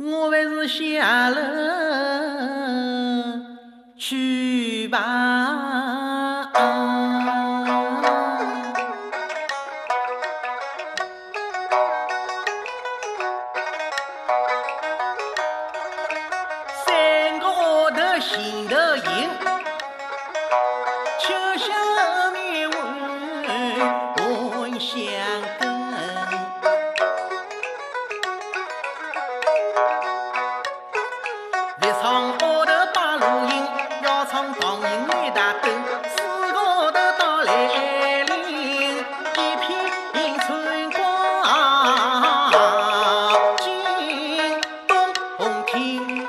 我还是下楼去吧。三个号头心头硬，秋香面问问香。一唱好头白鹭音要唱上瘾来打盹四个头来领一片春光动